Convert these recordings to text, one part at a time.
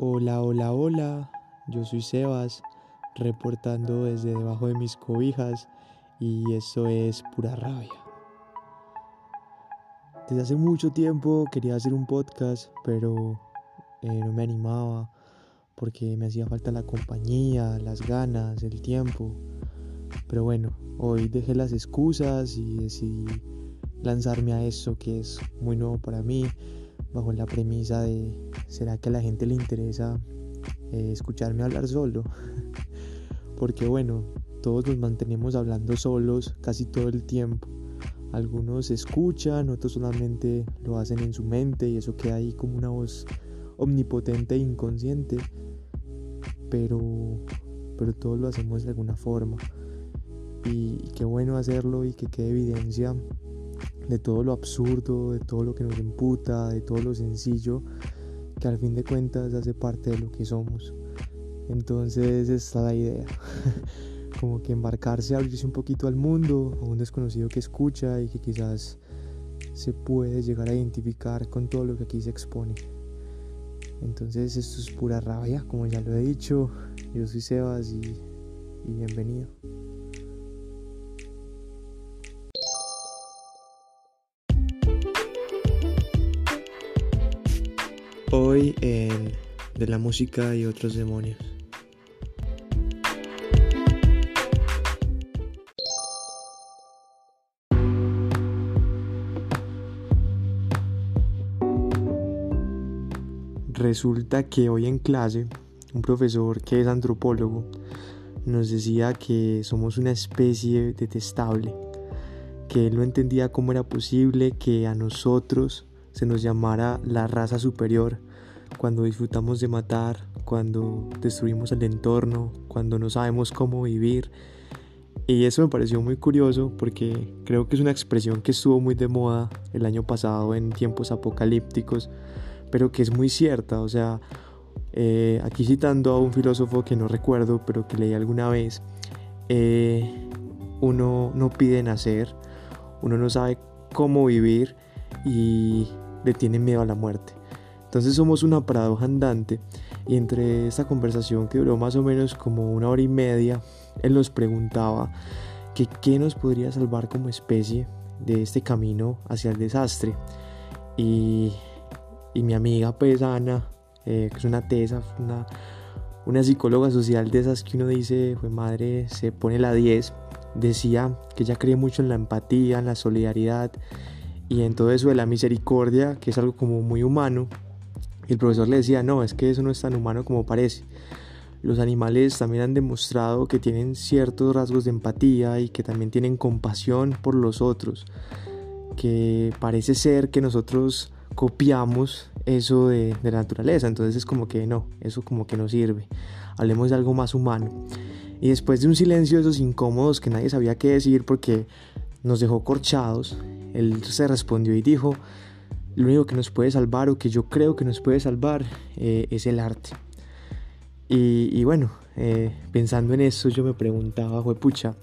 Hola, hola, hola, yo soy Sebas, reportando desde debajo de mis cobijas y eso es pura rabia. Desde hace mucho tiempo quería hacer un podcast, pero eh, no me animaba porque me hacía falta la compañía, las ganas, el tiempo. Pero bueno, hoy dejé las excusas y decidí lanzarme a eso que es muy nuevo para mí bajo la premisa de, ¿será que a la gente le interesa eh, escucharme hablar solo? Porque bueno, todos nos mantenemos hablando solos casi todo el tiempo. Algunos escuchan, otros solamente lo hacen en su mente y eso queda ahí como una voz omnipotente e inconsciente. Pero, pero todos lo hacemos de alguna forma. Y, y qué bueno hacerlo y que quede evidencia de todo lo absurdo, de todo lo que nos imputa, de todo lo sencillo, que al fin de cuentas hace parte de lo que somos. Entonces está la idea, como que embarcarse, abrirse un poquito al mundo, a un desconocido que escucha y que quizás se puede llegar a identificar con todo lo que aquí se expone. Entonces esto es pura rabia, como ya lo he dicho. Yo soy Sebas y, y bienvenido. De la música y otros demonios. Resulta que hoy en clase un profesor que es antropólogo nos decía que somos una especie detestable, que él no entendía cómo era posible que a nosotros se nos llamara la raza superior cuando disfrutamos de matar, cuando destruimos el entorno, cuando no sabemos cómo vivir. Y eso me pareció muy curioso porque creo que es una expresión que estuvo muy de moda el año pasado en tiempos apocalípticos, pero que es muy cierta. O sea, eh, aquí citando a un filósofo que no recuerdo, pero que leí alguna vez, eh, uno no pide nacer, uno no sabe cómo vivir y le tiene miedo a la muerte. Entonces somos una paradoja andante y entre esta conversación que duró más o menos como una hora y media, él nos preguntaba que qué nos podría salvar como especie de este camino hacia el desastre. Y, y mi amiga pues Ana, eh, que es una tesa, una, una psicóloga social de esas que uno dice, fue madre, se pone la 10, decía que ella cree mucho en la empatía, en la solidaridad y en todo eso de la misericordia, que es algo como muy humano. Y el profesor le decía, no, es que eso no es tan humano como parece. Los animales también han demostrado que tienen ciertos rasgos de empatía y que también tienen compasión por los otros. Que parece ser que nosotros copiamos eso de, la naturaleza. Entonces es como que no, eso como que no sirve. Hablemos de algo más humano. Y después de un silencio de esos incómodos que nadie sabía qué decir porque nos dejó corchados, él se respondió y dijo, lo único que nos puede salvar o que yo creo que nos puede salvar eh, es el arte. Y, bueno, eh, pensando en eso yo me preguntaba, pucha,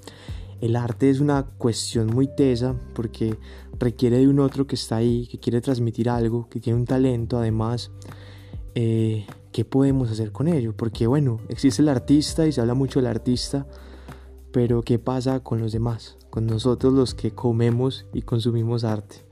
el arte es una cuestión muy tesa porque requiere de un otro que está ahí, que quiere transmitir algo, que tiene un talento además. Eh, ¿Qué podemos hacer con ello? Porque bueno, existe el artista y se habla mucho del artista, pero ¿qué pasa con los demás? Con nosotros los que comemos y consumimos arte.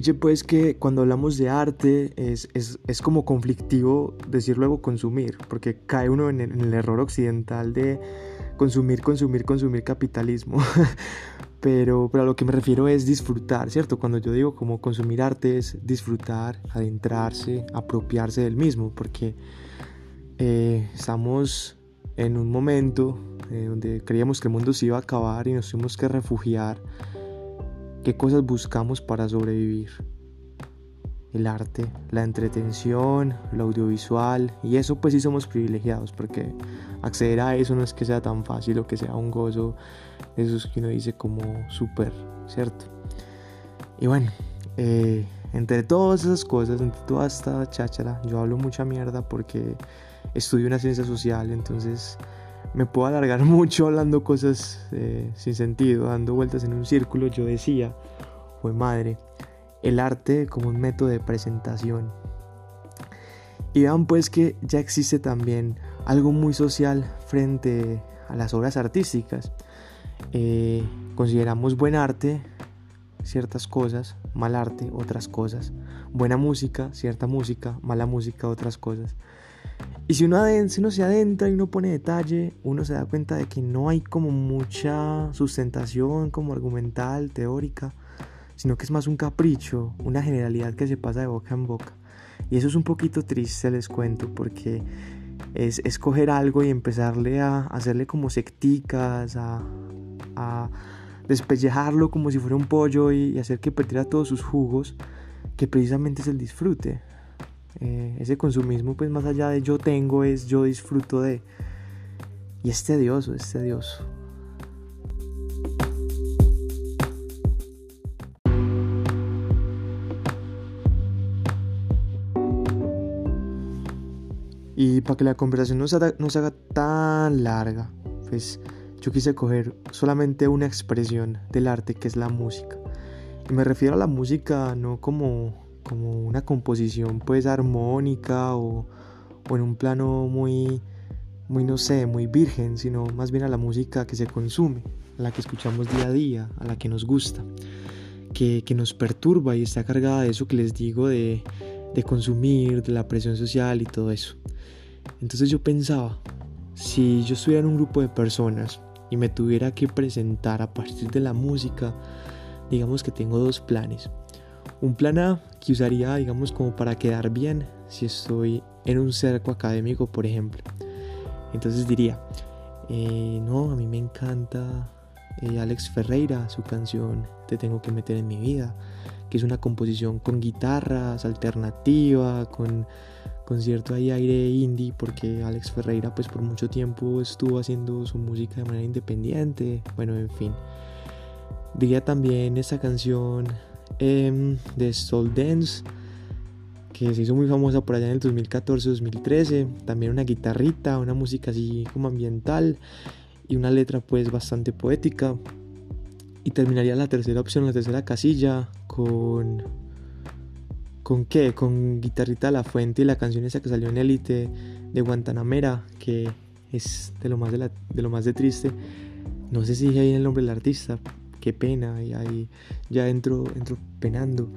Pille pues que cuando hablamos de arte es, es, es, como conflictivo decir luego consumir, porque cae uno en el, en el error occidental de consumir, consumir, consumir capitalismo. pero, pero a lo que me refiero es disfrutar, ¿cierto? Cuando yo digo como consumir arte es disfrutar, adentrarse, apropiarse del mismo, porque eh, estamos en un momento eh, donde creíamos que el mundo se iba a acabar y nos tuvimos que refugiar ¿Qué cosas buscamos para sobrevivir? El arte, la entretención, lo audiovisual, y eso pues sí somos privilegiados, porque acceder a eso no es que sea tan fácil o que sea un gozo de esos que uno dice como súper, ¿cierto? Y bueno, eh, entre todas esas cosas, entre toda esta cháchara, yo hablo mucha mierda porque estudio una ciencia social, entonces me puedo alargar mucho hablando cosas eh, sin sentido, dando vueltas en un círculo, yo decía, fue madre, el arte como un método de presentación. Y vean pues que ya existe también algo muy social frente a las obras artísticas. Eh, consideramos buen arte ciertas cosas, mal arte otras cosas, buena música, cierta música, mala música otras cosas. Y si uno, se adentra y uno pone detalle, uno se da cuenta de que no hay como mucha sustentación como argumental, teórica, sino que es más un capricho, una generalidad que se pasa de boca en boca. Y eso es un poquito triste, les cuento, porque es escoger algo y empezarle a hacerle como secticas, a, a despellejarlo como si fuera un pollo y, hacer que perdiera todos sus jugos, que precisamente es el disfrute. Eh, ese consumismo, pues más allá de yo tengo, es yo disfruto de... Y es tedioso, es tedioso. Y para que la conversación no se, haga, no se haga tan larga, pues yo quise coger solamente una expresión del arte que es la música. Y me refiero a la música no como, como una composición pues armónica o, en un plano muy, muy no sé, muy virgen, sino más bien a la música que se consume, a la que escuchamos día a día, a la que nos gusta, que, que nos perturba y está cargada de eso que les digo de, de consumir, de la presión social y todo eso. Entonces yo pensaba, si yo estuviera en un grupo de personas y me tuviera que presentar a partir de la música, digamos que tengo dos planes. Un plan A que usaría, digamos, como para quedar bien si estoy en un cerco académico, por ejemplo. Entonces diría, eh, no, a mí me encanta eh, Alex Ferreira, su canción Te tengo que meter en mi vida, que es una composición con guitarras, alternativa, con con cierto ahí aire indie porque Alex Ferreira pues por mucho tiempo estuvo haciendo su música de manera independiente bueno en fin diría también esta canción em, de Soul Dance que se hizo muy famosa por allá en el 2014-2013 también una guitarrita una música así como ambiental y una letra pues bastante poética y terminaría la tercera opción la tercera casilla con ¿Con qué? Con Guitarrita La Fuente y la canción esa que salió en Elite de Guantanamera, que es de lo más de, lo más de triste. No sé si dije ahí el nombre del artista, qué pena, y ahí ya entro, entro penando,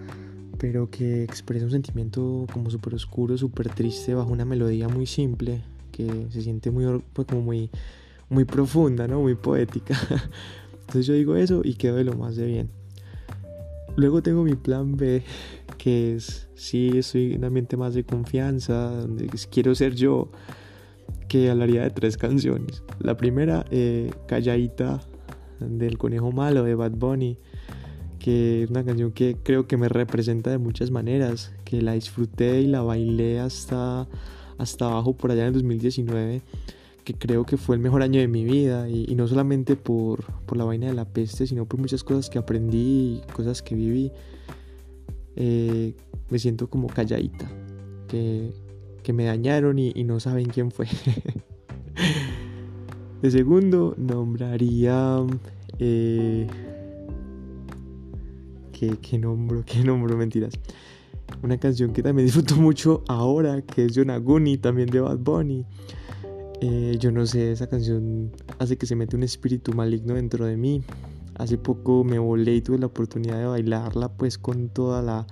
pero que expresa un sentimiento como súper oscuro, súper triste, bajo una melodía muy simple, que se siente muy, pues como muy, muy profunda, ¿no? Muy poética. Entonces yo digo eso y quedo de lo más de bien. Luego tengo mi plan B, que es, sí, estoy en un ambiente más de confianza, donde quiero ser yo, que hablaría de tres canciones. La primera, eh, Calladita, del Conejo Malo, de Bad Bunny, que es una canción que creo que me representa de muchas maneras, que la disfruté y la bailé hasta, hasta abajo por allá en el 2019 que creo que fue el mejor año de mi vida y, no solamente por, por, la vaina de la peste, sino por muchas cosas que aprendí y cosas que viví. Eh, me siento como calladita, que, que me dañaron y, no saben quién fue. de segundo, nombraría... Eh, ¿qué, ¿Qué nombro? ¿Qué nombro? Mentiras. Una canción que también disfruto mucho ahora, que es Yonaguni, también de Bad Bunny. Eh, yo no sé, esa canción hace que se mete un espíritu maligno dentro de mí. Hace poco me volé y tuve la oportunidad de bailarla pues con todas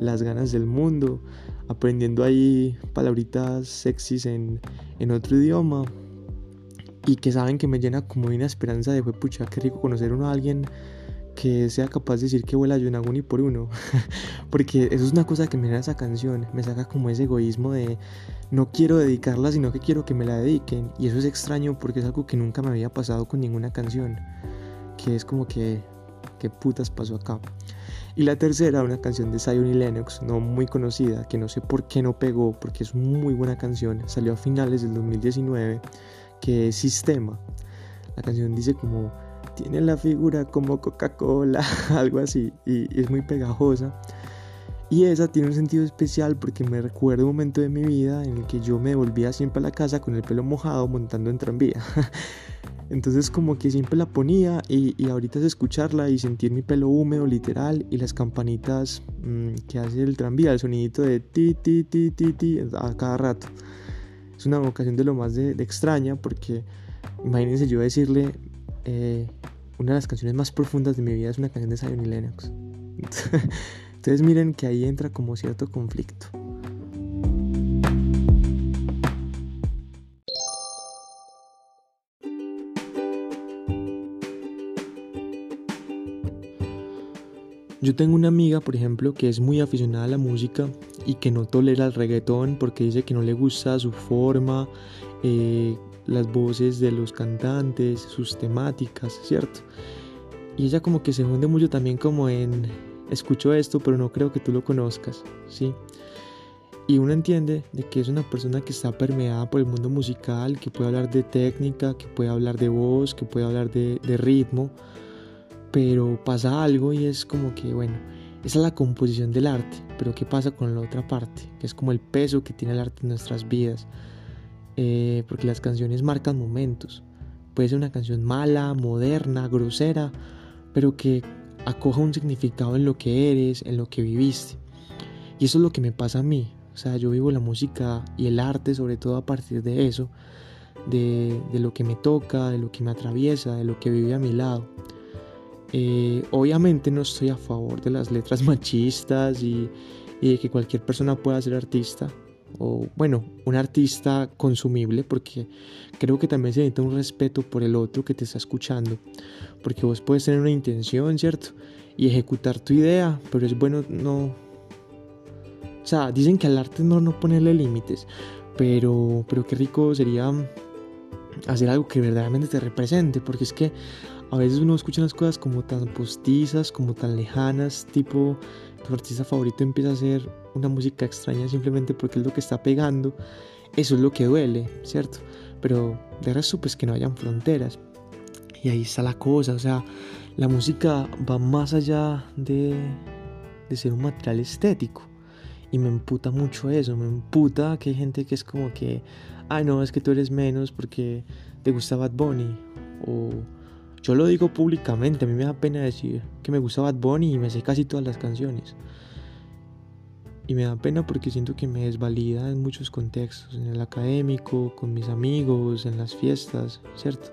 las ganas del mundo, aprendiendo ahí palabritas sexys en, en otro idioma y que saben que me llena como una esperanza de, pucha, qué rico conocer a alguien que sea capaz de decir que vuela Yonaguni por uno. Porque eso es una cosa que me da esa canción. Me saca como ese egoísmo de no quiero dedicarla, sino que quiero que me la dediquen. Y eso es extraño porque es algo que nunca me había pasado con ninguna canción. Que es como que, ¿qué putas pasó acá? Y la tercera, una canción de Zion y Lennox, no muy conocida, que no sé por qué no pegó, porque es muy buena canción. Salió a finales del 2019, que es Sistema. La canción dice como tiene la figura como Coca-Cola, algo así, y, es muy pegajosa. Y esa tiene un sentido especial porque me recuerda un momento de mi vida en el que yo me volvía siempre a la casa con el pelo mojado montando en tranvía. Entonces como que siempre la ponía y, ahorita es escucharla y sentir mi pelo húmedo literal y las campanitas mm, que hace el tranvía, el sonidito de ti ti ti ti ti a cada rato. Es una ocasión de lo más de, extraña porque imagínense yo decirle eh, una de las canciones más profundas de mi vida es una canción de Zion Lennox. Entonces miren que ahí entra como cierto conflicto. Yo tengo una amiga, por ejemplo, que es muy aficionada a la música y que no tolera el reggaetón porque dice que no le gusta su forma, eh, las voces de los cantantes, sus temáticas, ¿cierto? Y ella como que se hunde mucho también como en escucho esto, pero no creo que tú lo conozcas, ¿sí? Y uno entiende de que es una persona que está permeada por el mundo musical, que puede hablar de técnica, que puede hablar de voz, que puede hablar de, de ritmo, pero pasa algo y es como que, bueno, esa es la composición del arte, pero ¿qué pasa con la otra parte? Que es como el peso que tiene el arte en nuestras vidas, eh, porque las canciones marcan momentos. Puede ser una canción mala, moderna, grosera, pero que acoja un significado en lo que eres, en lo que viviste. Y eso es lo que me pasa a mí. O sea, yo vivo la música y el arte sobre todo a partir de eso, de, lo que me toca, de lo que me atraviesa, de lo que vive a mi lado. Eh, obviamente no estoy a favor de las letras machistas y, y de que cualquier persona pueda ser artista o bueno, un artista consumible, porque creo que también se necesita un respeto por el otro que te está escuchando, porque vos puedes tener una intención, ¿cierto? Y ejecutar tu idea, pero es bueno no... O sea, dicen que al arte no, no ponerle límites, pero, pero qué rico sería hacer algo que verdaderamente te represente, porque es que a veces uno escucha unas cosas como tan postizas, como tan lejanas, tipo tu artista favorito empieza a hacer una música extraña simplemente porque es lo que está pegando, eso es lo que duele, ¿cierto? Pero de resto pues que no hayan fronteras. Y ahí está la cosa, o sea, la música va más allá de, de ser un material estético. Y me emputa mucho eso, me emputa que hay gente que es como que, ay no, es que tú eres menos porque te gusta Bad Bunny. O yo lo digo públicamente, a mí me da pena decir que me gusta Bad Bunny y me sé casi todas las canciones. Y me da pena porque siento que me desvalida en muchos contextos, en el académico, con mis amigos, en las fiestas, ¿cierto?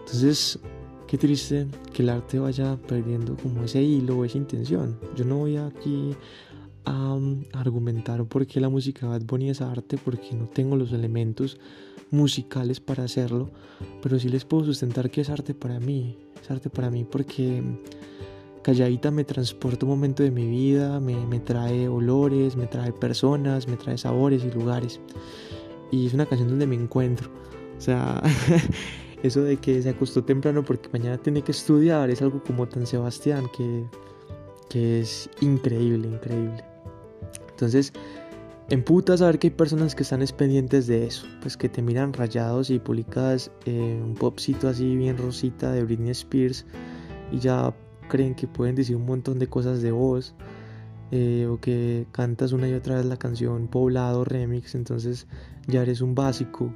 Entonces, qué triste que el arte vaya perdiendo como ese hilo o esa intención. Yo no voy aquí a, argumentar por qué la música Bad Bunny es arte, porque no tengo los elementos musicales para hacerlo, pero sí les puedo sustentar que es arte para mí. Es arte para mí porque Calladita me transporta un momento de mi vida, me, trae olores, me trae personas, me trae sabores y lugares. Y es una canción donde me encuentro. O sea, eso de que se acostó temprano porque mañana tiene que estudiar es algo como tan Sebastián que, que es increíble, increíble. Entonces, en puta saber que hay personas que están pendientes de eso, pues que te miran rayados y publicas eh, un popcito así bien rosita de Britney Spears y ya creen que pueden decir un montón de cosas de voz eh, o que cantas una y otra vez la canción poblado remix entonces ya eres un básico.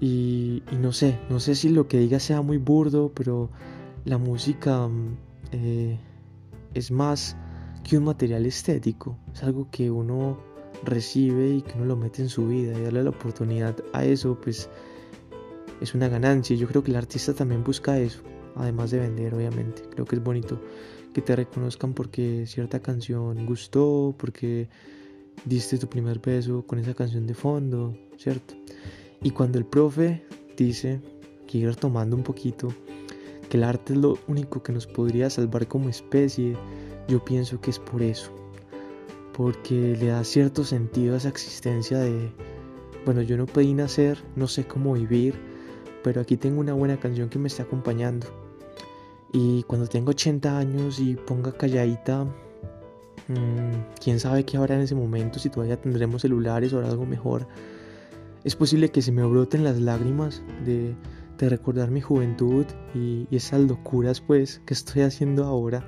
Y, no sé no sé si lo que diga sea muy burdo pero la música mm, eh, es más que un material estético es algo que uno recibe y que uno lo mete en su vida y darle la oportunidad a eso pues es una ganancia yo creo que el artista también busca eso además de vender, obviamente. Creo que es bonito que te reconozcan porque cierta canción gustó, porque diste tu primer beso con esa canción de fondo, ¿cierto? Y cuando el profe dice, que ir tomando un poquito, que el arte es lo único que nos podría salvar como especie, yo pienso que es por eso. Porque le da cierto sentido a esa existencia de, bueno, yo no pedí nacer, no sé cómo vivir, pero aquí tengo una buena canción que me está acompañando. Y cuando tengo 80 años y ponga calladita, mm, quién sabe qué habrá en ese momento, si todavía tendremos celulares o algo mejor. Es posible que se me broten las lágrimas de, recordar mi juventud y, y, esas locuras pues que estoy haciendo ahora.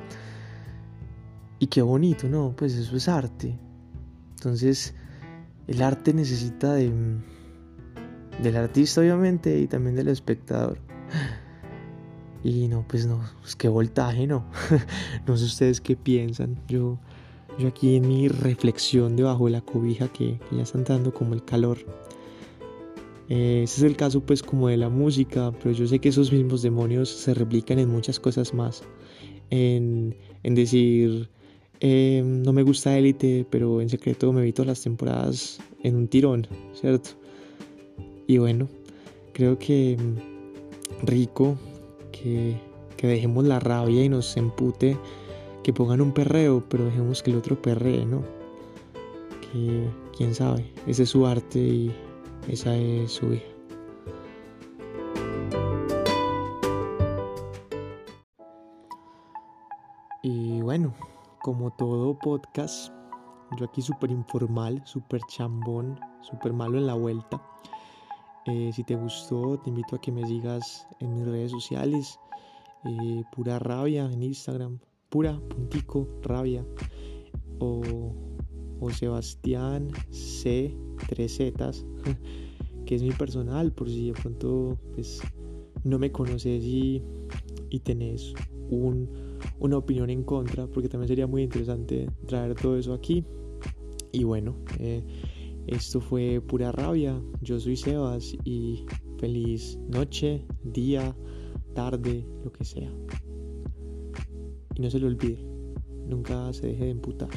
Y qué bonito, ¿no? Pues eso es arte. Entonces, el arte necesita de, del artista, obviamente, y también del espectador. Y no, pues no, pues qué voltaje, ¿no? no sé ustedes qué piensan. Yo, yo aquí en mi reflexión debajo de la cobija que, ya está entrando como el calor. Eh, ese es el caso pues como de la música, pero yo sé que esos mismos demonios se replican en muchas cosas más. En, en decir, em, no me gusta Élite, pero en secreto me vi todas las temporadas en un tirón, ¿cierto? Y bueno, creo que mm, rico que, dejemos la rabia y nos empute, que pongan un perreo, pero dejemos que el otro perree, ¿no? Que quién sabe, ese es su arte y esa es su hija. Como todo podcast, yo aquí súper informal, súper chambón, súper malo en la vuelta. Eh, si te gustó, te invito a que me sigas en mis redes sociales. Eh, pura rabia en Instagram. Pura puntico rabia. O, Sebastián C. 3 Zetas. que es mi personal. Por si de pronto pues, no me conoces y, y tenés un, una opinión en contra. Porque también sería muy interesante traer todo eso aquí. Y bueno. Eh, esto fue pura rabia. Yo soy Sebas y feliz noche, día, tarde, lo que sea. Y no se lo olvide, nunca se deje de emputar.